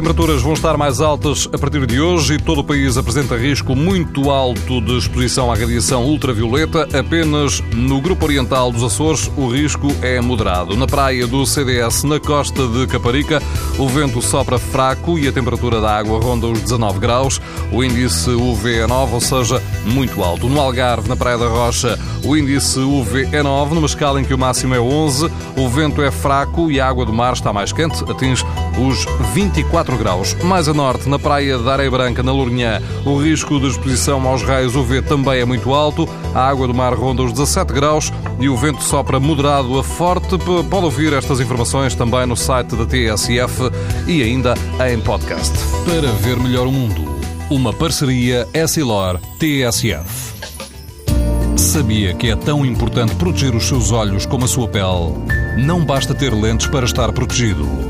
As temperaturas vão estar mais altas a partir de hoje e todo o país apresenta risco muito alto de exposição à radiação ultravioleta. Apenas no grupo oriental dos Açores o risco é moderado. Na praia do CDS, na costa de Caparica, o vento sopra fraco e a temperatura da água ronda os 19 graus. O índice UV é 9, ou seja, muito alto. No Algarve, na Praia da Rocha, o índice UV é 9, numa escala em que o máximo é 11. O vento é fraco e a água do mar está mais quente, atinge os 24 4 graus. Mais a norte, na praia de Areia Branca, na Lourinhã, o risco de exposição aos raios UV também é muito alto. A água do mar ronda os 17 graus e o vento sopra moderado a forte. Pode ouvir estas informações também no site da TSF e ainda em podcast. Para ver melhor o mundo, uma parceria Essilor-TSF. Sabia que é tão importante proteger os seus olhos como a sua pele? Não basta ter lentes para estar protegido.